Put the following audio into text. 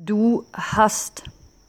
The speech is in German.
Du hast.